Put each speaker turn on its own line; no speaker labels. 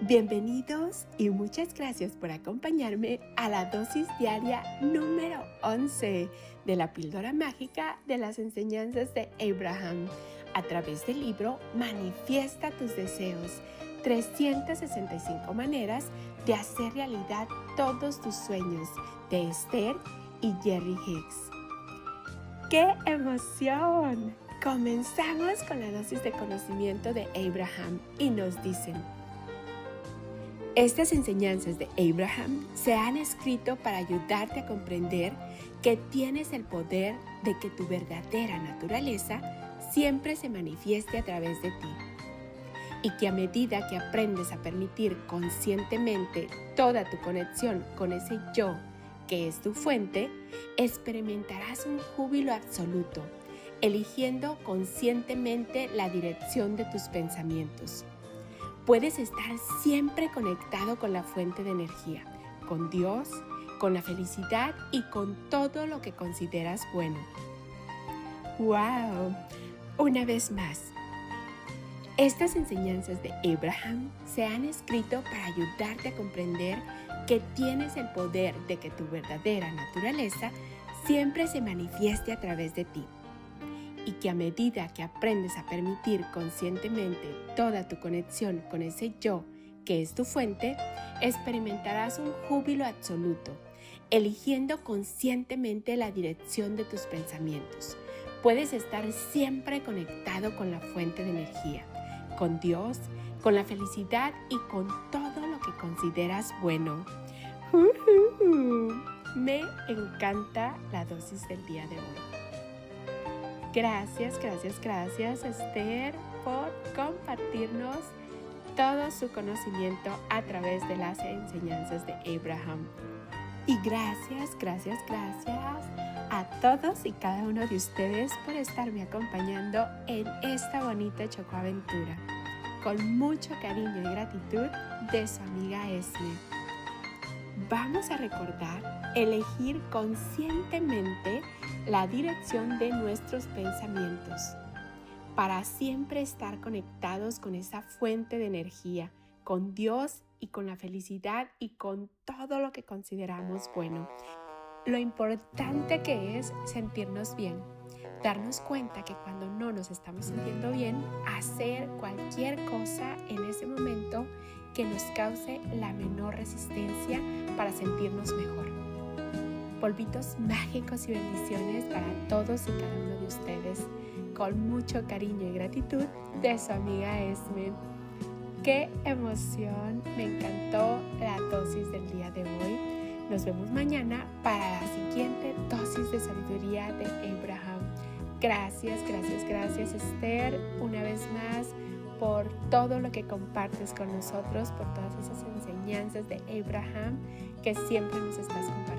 Bienvenidos y muchas gracias por acompañarme a la dosis diaria número 11 de la píldora mágica de las enseñanzas de Abraham a través del libro Manifiesta tus deseos. 365 maneras de hacer realidad todos tus sueños de Esther y Jerry Hicks. ¡Qué emoción! Comenzamos con la dosis de conocimiento de Abraham y nos dicen, estas enseñanzas de Abraham se han escrito para ayudarte a comprender que tienes el poder de que tu verdadera naturaleza siempre se manifieste a través de ti y que a medida que aprendes a permitir conscientemente toda tu conexión con ese yo que es tu fuente, experimentarás un júbilo absoluto eligiendo conscientemente la dirección de tus pensamientos. Puedes estar siempre conectado con la fuente de energía, con Dios, con la felicidad y con todo lo que consideras bueno. ¡Wow! Una vez más, estas enseñanzas de Abraham se han escrito para ayudarte a comprender que tienes el poder de que tu verdadera naturaleza siempre se manifieste a través de ti y que a medida que aprendes a permitir conscientemente toda tu conexión con ese yo que es tu fuente, experimentarás un júbilo absoluto, eligiendo conscientemente la dirección de tus pensamientos. Puedes estar siempre conectado con la fuente de energía, con Dios, con la felicidad y con todo lo que consideras bueno. Me encanta la dosis del día de hoy. Gracias, gracias, gracias Esther por compartirnos todo su conocimiento a través de las enseñanzas de Abraham. Y gracias, gracias, gracias a todos y cada uno de ustedes por estarme acompañando en esta bonita chocoaventura. Con mucho cariño y gratitud de su amiga Esme. Vamos a recordar elegir conscientemente la dirección de nuestros pensamientos para siempre estar conectados con esa fuente de energía, con Dios y con la felicidad y con todo lo que consideramos bueno. Lo importante que es sentirnos bien, darnos cuenta que cuando no nos estamos sintiendo bien, hacer cualquier cosa en ese momento que nos cause la menor resistencia para sentirnos mejor polvitos mágicos y bendiciones para todos y cada uno de ustedes. Con mucho cariño y gratitud de su amiga Esme. ¡Qué emoción! Me encantó la dosis del día de hoy. Nos vemos mañana para la siguiente dosis de sabiduría de Abraham. Gracias, gracias, gracias Esther, una vez más por todo lo que compartes con nosotros, por todas esas enseñanzas de Abraham que siempre nos estás compartiendo